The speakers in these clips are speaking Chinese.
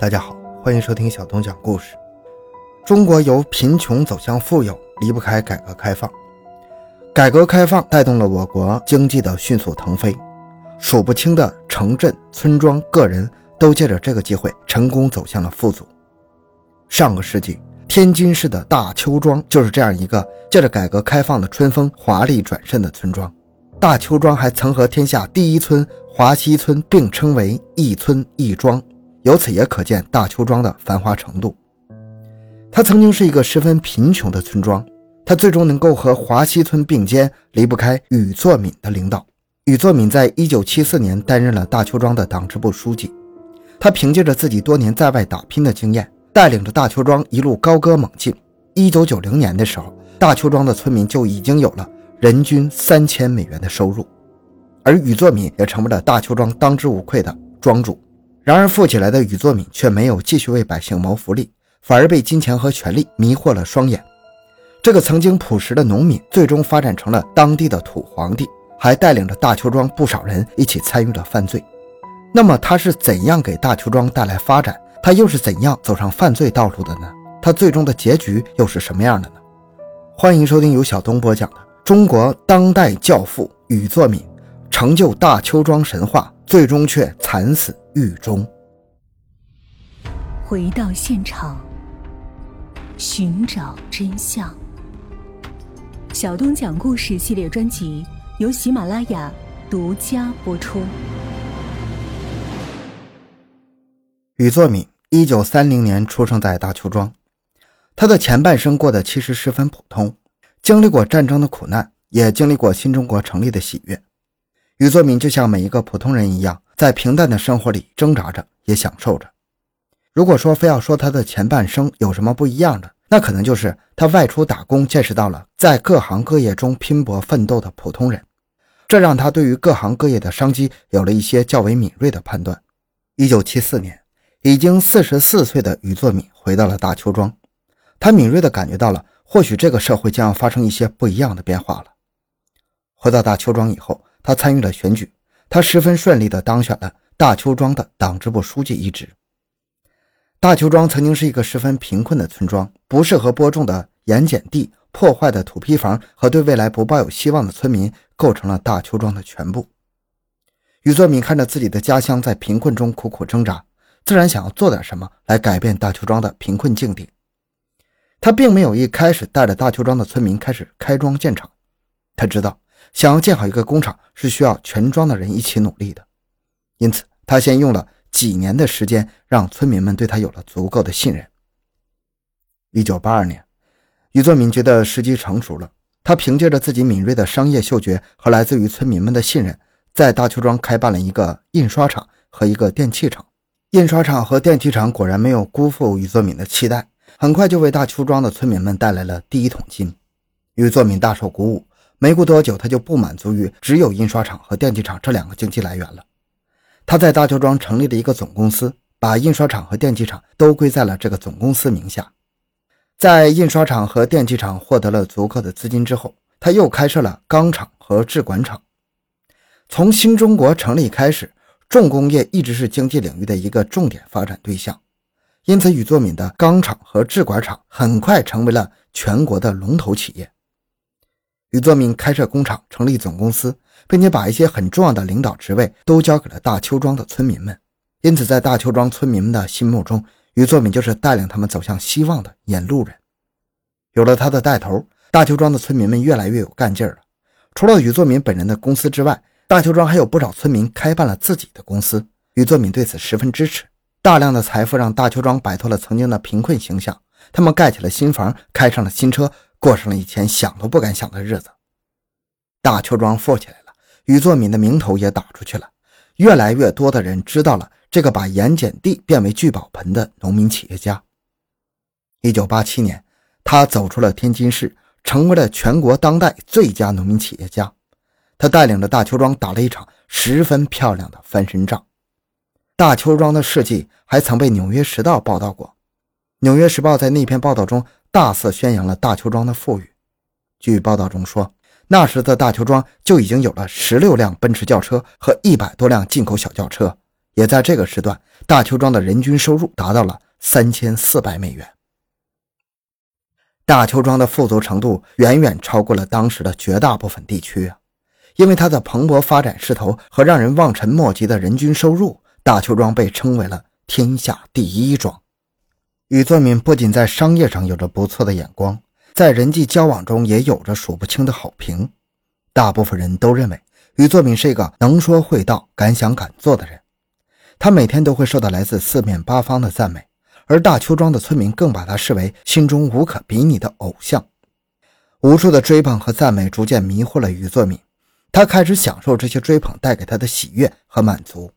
大家好，欢迎收听小东讲故事。中国由贫穷走向富有，离不开改革开放。改革开放带动了我国经济的迅速腾飞，数不清的城镇、村庄、个人都借着这个机会成功走向了富足。上个世纪，天津市的大邱庄就是这样一个借着改革开放的春风华丽转身的村庄。大邱庄还曾和天下第一村华西村并称为一村一庄。由此也可见大邱庄的繁华程度。它曾经是一个十分贫穷的村庄，它最终能够和华西村并肩，离不开禹作敏的领导。禹作敏在一九七四年担任了大邱庄的党支部书记，他凭借着自己多年在外打拼的经验，带领着大邱庄一路高歌猛进。一九九零年的时候，大邱庄的村民就已经有了人均三千美元的收入，而禹作敏也成为了大邱庄当之无愧的庄主。然而，富起来的禹作敏却没有继续为百姓谋福利，反而被金钱和权力迷惑了双眼。这个曾经朴实的农民，最终发展成了当地的土皇帝，还带领着大邱庄不少人一起参与了犯罪。那么，他是怎样给大邱庄带来发展？他又是怎样走上犯罪道路的呢？他最终的结局又是什么样的呢？欢迎收听由小东播讲的《中国当代教父禹作敏成就大邱庄神话》。最终却惨死狱中。回到现场，寻找真相。小东讲故事系列专辑由喜马拉雅独家播出。宇作敏，一九三零年出生在大邱庄，他的前半生过得其实十分普通，经历过战争的苦难，也经历过新中国成立的喜悦。宇作敏就像每一个普通人一样，在平淡的生活里挣扎着，也享受着。如果说非要说他的前半生有什么不一样的，那可能就是他外出打工，见识到了在各行各业中拼搏奋斗的普通人，这让他对于各行各业的商机有了一些较为敏锐的判断。一九七四年，已经四十四岁的宇作敏回到了大邱庄，他敏锐地感觉到了，或许这个社会将要发生一些不一样的变化了。回到大邱庄以后。他参与了选举，他十分顺利地当选了大邱庄的党支部书记一职。大邱庄曾经是一个十分贫困的村庄，不适合播种的盐碱地、破坏的土坯房和对未来不抱有希望的村民，构成了大邱庄的全部。宇作敏看着自己的家乡在贫困中苦苦挣扎，自然想要做点什么来改变大邱庄的贫困境地。他并没有一开始带着大邱庄的村民开始开庄建厂，他知道。想要建好一个工厂，是需要全庄的人一起努力的。因此，他先用了几年的时间，让村民们对他有了足够的信任。一九八二年，宇作敏觉得时机成熟了，他凭借着自己敏锐的商业嗅觉和来自于村民们的信任，在大邱庄开办了一个印刷厂和一个电器厂。印刷厂和电器厂果然没有辜负宇作敏的期待，很快就为大邱庄的村民们带来了第一桶金。宇作敏大受鼓舞。没过多久，他就不满足于只有印刷厂和电器厂这两个经济来源了。他在大邱庄成立了一个总公司，把印刷厂和电器厂都归在了这个总公司名下。在印刷厂和电器厂获得了足够的资金之后，他又开设了钢厂和制管厂。从新中国成立开始，重工业一直是经济领域的一个重点发展对象，因此宇作敏的钢厂和制管厂很快成为了全国的龙头企业。宇作敏开设工厂，成立总公司，并且把一些很重要的领导职位都交给了大邱庄的村民们。因此，在大邱庄村民们的心目中，宇作敏就是带领他们走向希望的引路人。有了他的带头，大邱庄的村民们越来越有干劲儿了。除了宇作敏本人的公司之外，大邱庄还有不少村民开办了自己的公司。宇作敏对此十分支持。大量的财富让大邱庄摆脱了曾经的贫困形象，他们盖起了新房，开上了新车。过上了以前想都不敢想的日子，大邱庄富起来了，宇作敏的名头也打出去了，越来越多的人知道了这个把盐碱地变为聚宝盆的农民企业家。一九八七年，他走出了天津市，成为了全国当代最佳农民企业家。他带领着大邱庄打了一场十分漂亮的翻身仗。大邱庄的事迹还曾被《纽约时报》报道过，《纽约时报》在那篇报道中。大肆宣扬了大邱庄的富裕。据报道中说，那时的大邱庄就已经有了十六辆奔驰轿车和一百多辆进口小轿车，也在这个时段，大邱庄的人均收入达到了三千四百美元。大邱庄的富足程度远远超过了当时的绝大部分地区啊！因为它的蓬勃发展势头和让人望尘莫及的人均收入，大邱庄被称为了天下第一庄。宇作敏不仅在商业上有着不错的眼光，在人际交往中也有着数不清的好评。大部分人都认为宇作敏是一个能说会道、敢想敢做的人。他每天都会受到来自四面八方的赞美，而大邱庄的村民更把他视为心中无可比拟的偶像。无数的追捧和赞美逐渐迷惑了于作敏，他开始享受这些追捧带给他的喜悦和满足，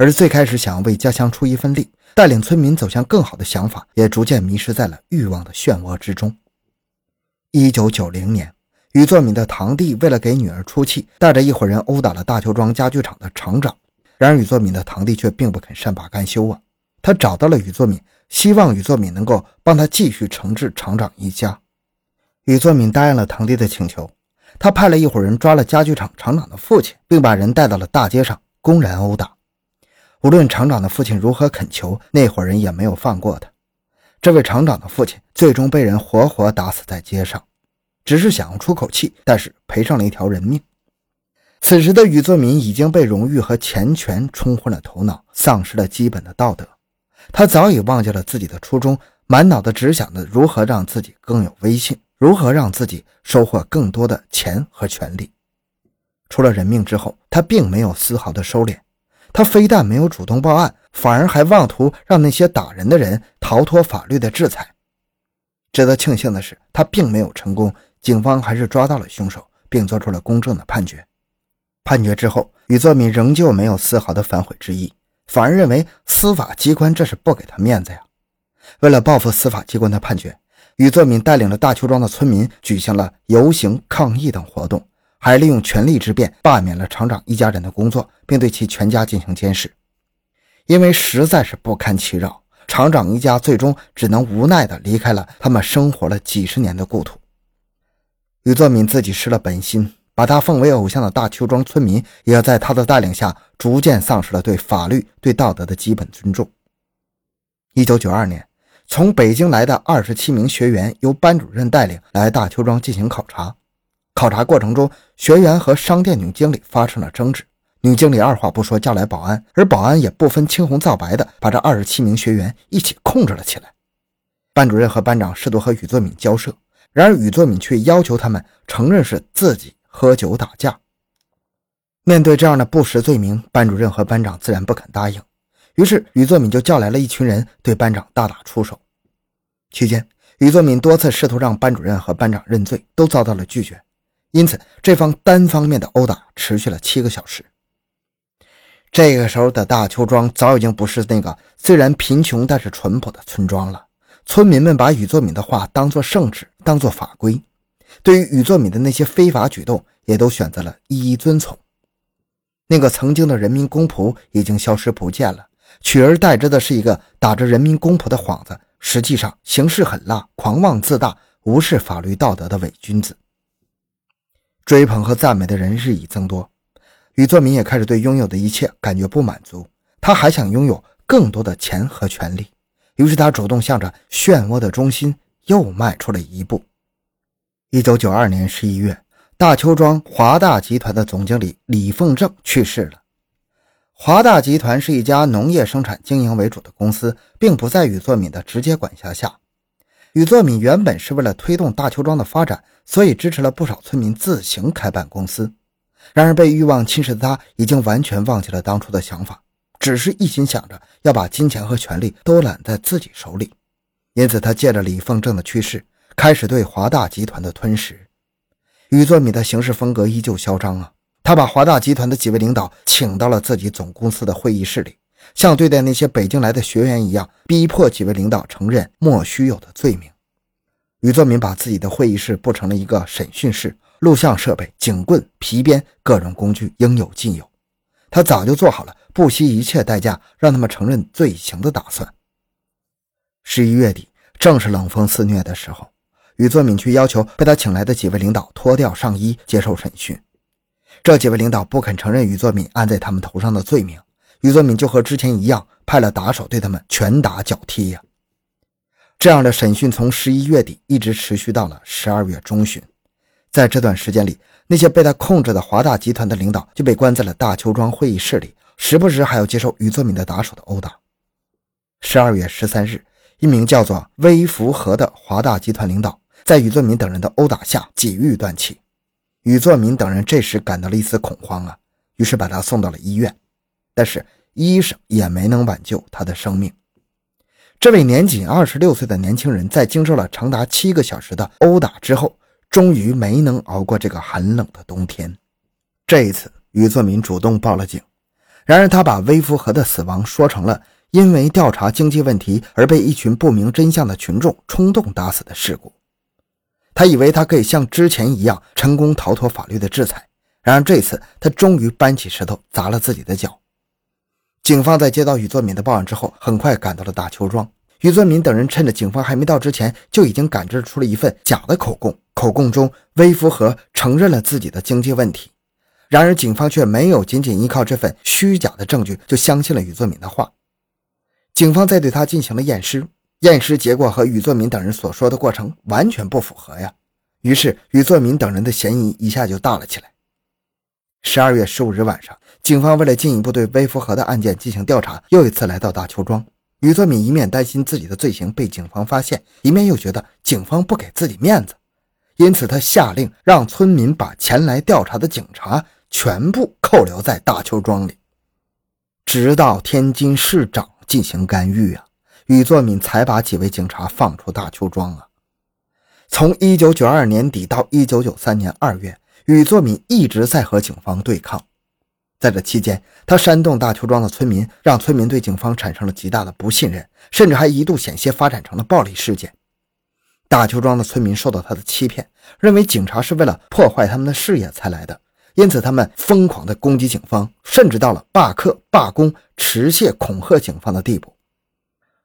而最开始想要为家乡出一份力、带领村民走向更好的想法，也逐渐迷失在了欲望的漩涡之中。一九九零年，于作敏的堂弟为了给女儿出气，带着一伙人殴打了大邱庄家具厂的厂长。然而，宇作敏的堂弟却并不肯善罢甘休啊！他找到了宇作敏，希望宇作敏能够帮他继续惩治厂长一家。宇作敏答应了堂弟的请求，他派了一伙人抓了家具厂厂长的父亲，并把人带到了大街上，公然殴打。无论厂长的父亲如何恳求，那伙人也没有放过他。这位厂长的父亲最终被人活活打死在街上，只是想要出口气，但是赔上了一条人命。此时的宇作敏已经被荣誉和钱权冲昏了头脑，丧失了基本的道德。他早已忘记了自己的初衷，满脑子只想着如何让自己更有威信，如何让自己收获更多的钱和权利。出了人命之后，他并没有丝毫的收敛。他非但没有主动报案，反而还妄图让那些打人的人逃脱法律的制裁。值得庆幸的是，他并没有成功，警方还是抓到了凶手，并做出了公正的判决。判决之后，宇作敏仍旧没有丝毫的反悔之意，反而认为司法机关这是不给他面子呀。为了报复司法机关的判决，宇作敏带领了大邱庄的村民举行了游行、抗议等活动，还利用权力之便罢免了厂长一家人的工作，并对其全家进行监视。因为实在是不堪其扰，厂长一家最终只能无奈地离开了他们生活了几十年的故土。宇作敏自己失了本心。把他奉为偶像的大邱庄村民，也在他的带领下逐渐丧失了对法律、对道德的基本尊重。一九九二年，从北京来的二十七名学员由班主任带领来大邱庄进行考察。考察过程中，学员和商店女经理发生了争执，女经理二话不说叫来保安，而保安也不分青红皂白的把这二十七名学员一起控制了起来。班主任和班长试图和宇作敏交涉，然而宇作敏却要求他们承认是自己。喝酒打架，面对这样的不实罪名，班主任和班长自然不肯答应。于是宇作敏就叫来了一群人，对班长大打出手。期间，宇作敏多次试图让班主任和班长认罪，都遭到了拒绝。因此，这方单方面的殴打持续了七个小时。这个时候的大邱庄早已经不是那个虽然贫穷但是淳朴的村庄了。村民们把禹作敏的话当作圣旨，当作法规。对于禹作敏的那些非法举动，也都选择了一一遵从。那个曾经的人民公仆已经消失不见了，取而代之的是一个打着人民公仆的幌子，实际上行事狠辣、狂妄自大、无视法律道德的伪君子。追捧和赞美的人日益增多，宇作敏也开始对拥有的一切感觉不满足，他还想拥有更多的钱和权利，于是他主动向着漩涡的中心又迈出了一步。一九九二年十一月，大邱庄华大集团的总经理李凤正去世了。华大集团是一家农业生产经营为主的公司，并不在宇作敏的直接管辖下。宇作敏原本是为了推动大邱庄的发展，所以支持了不少村民自行开办公司。然而，被欲望侵蚀的他已经完全忘记了当初的想法，只是一心想着要把金钱和权力都揽在自己手里。因此，他借着李凤正的去世。开始对华大集团的吞噬，宇作敏的行事风格依旧嚣张啊！他把华大集团的几位领导请到了自己总公司的会议室里，像对待那些北京来的学员一样，逼迫几位领导承认莫须有的罪名。宇作敏把自己的会议室布成了一个审讯室，录像设备、警棍、皮鞭、各种工具应有尽有。他早就做好了不惜一切代价让他们承认罪行的打算。十一月底，正是冷风肆虐的时候。宇作敏却要求被他请来的几位领导脱掉上衣接受审讯，这几位领导不肯承认宇作敏按在他们头上的罪名，于作敏就和之前一样，派了打手对他们拳打脚踢呀。这样的审讯从十一月底一直持续到了十二月中旬，在这段时间里，那些被他控制的华大集团的领导就被关在了大邱庄会议室里，时不时还要接受于作敏的打手的殴打。十二月十三日，一名叫做微福和的华大集团领导在宇作敏等人的殴打下几欲断气，宇作敏等人这时感到了一丝恐慌啊，于是把他送到了医院，但是医生也没能挽救他的生命。这位年仅二十六岁的年轻人，在经受了长达七个小时的殴打之后，终于没能熬过这个寒冷的冬天。这一次，于作敏主动报了警。然而，他把微福和的死亡说成了因为调查经济问题而被一群不明真相的群众冲动打死的事故。他以为他可以像之前一样成功逃脱法律的制裁。然而，这次他终于搬起石头砸了自己的脚。警方在接到宇作敏的报案之后，很快赶到了大邱庄。宇作敏等人趁着警方还没到之前，就已经感知出了一份假的口供。口供中，微福和承认了自己的经济问题。然而，警方却没有仅仅依靠这份虚假的证据就相信了宇作敏的话。警方在对他进行了验尸，验尸结果和宇作敏等人所说的过程完全不符合呀。于是，宇作敏等人的嫌疑一下就大了起来。十二月十五日晚上。警方为了进一步对微福和的案件进行调查，又一次来到大邱庄。于作敏一面担心自己的罪行被警方发现，一面又觉得警方不给自己面子，因此他下令让村民把前来调查的警察全部扣留在大邱庄里，直到天津市长进行干预啊，于作敏才把几位警察放出大邱庄啊。从一九九二年底到一九九三年二月，于作敏一直在和警方对抗。在这期间，他煽动大邱庄的村民，让村民对警方产生了极大的不信任，甚至还一度险些发展成了暴力事件。大邱庄的村民受到他的欺骗，认为警察是为了破坏他们的事业才来的，因此他们疯狂地攻击警方，甚至到了罢课、罢工、持械恐吓警方的地步。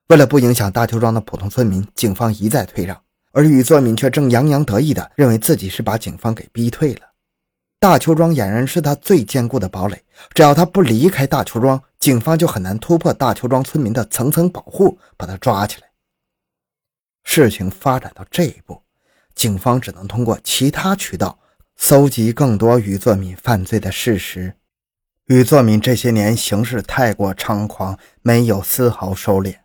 为了不影响大邱庄的普通村民，警方一再退让，而宇作敏却正洋洋得意地认为自己是把警方给逼退了。大邱庄俨然是他最坚固的堡垒，只要他不离开大邱庄，警方就很难突破大邱庄村民的层层保护，把他抓起来。事情发展到这一步，警方只能通过其他渠道搜集更多宇作敏犯罪的事实。宇作敏这些年行事太过猖狂，没有丝毫收敛，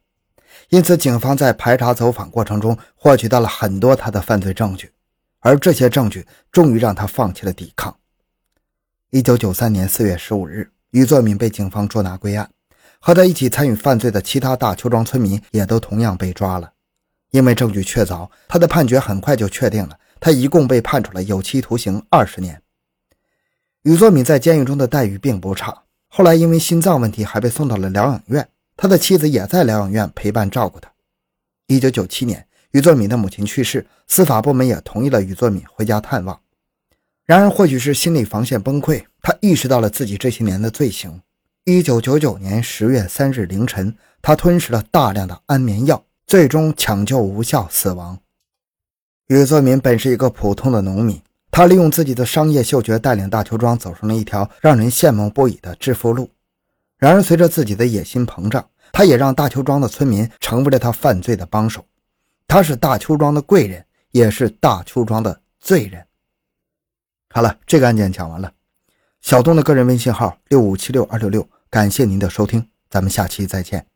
因此警方在排查走访过程中获取到了很多他的犯罪证据，而这些证据终于让他放弃了抵抗。一九九三年四月十五日，于作敏被警方捉拿归案，和他一起参与犯罪的其他大邱庄村民也都同样被抓了。因为证据确凿，他的判决很快就确定了，他一共被判处了有期徒刑二十年。于作敏在监狱中的待遇并不差，后来因为心脏问题还被送到了疗养院，他的妻子也在疗养院陪伴照顾他。一九九七年，于作敏的母亲去世，司法部门也同意了于作敏回家探望。然而，或许是心理防线崩溃，他意识到了自己这些年的罪行。一九九九年十月三日凌晨，他吞食了大量的安眠药，最终抢救无效死亡。宇作敏本是一个普通的农民，他利用自己的商业嗅觉，带领大邱庄走上了一条让人羡慕不已的致富路。然而，随着自己的野心膨胀，他也让大邱庄的村民成为了他犯罪的帮手。他是大邱庄的贵人，也是大邱庄的罪人。好了，这个案件讲完了。小东的个人微信号六五七六二六六，感谢您的收听，咱们下期再见。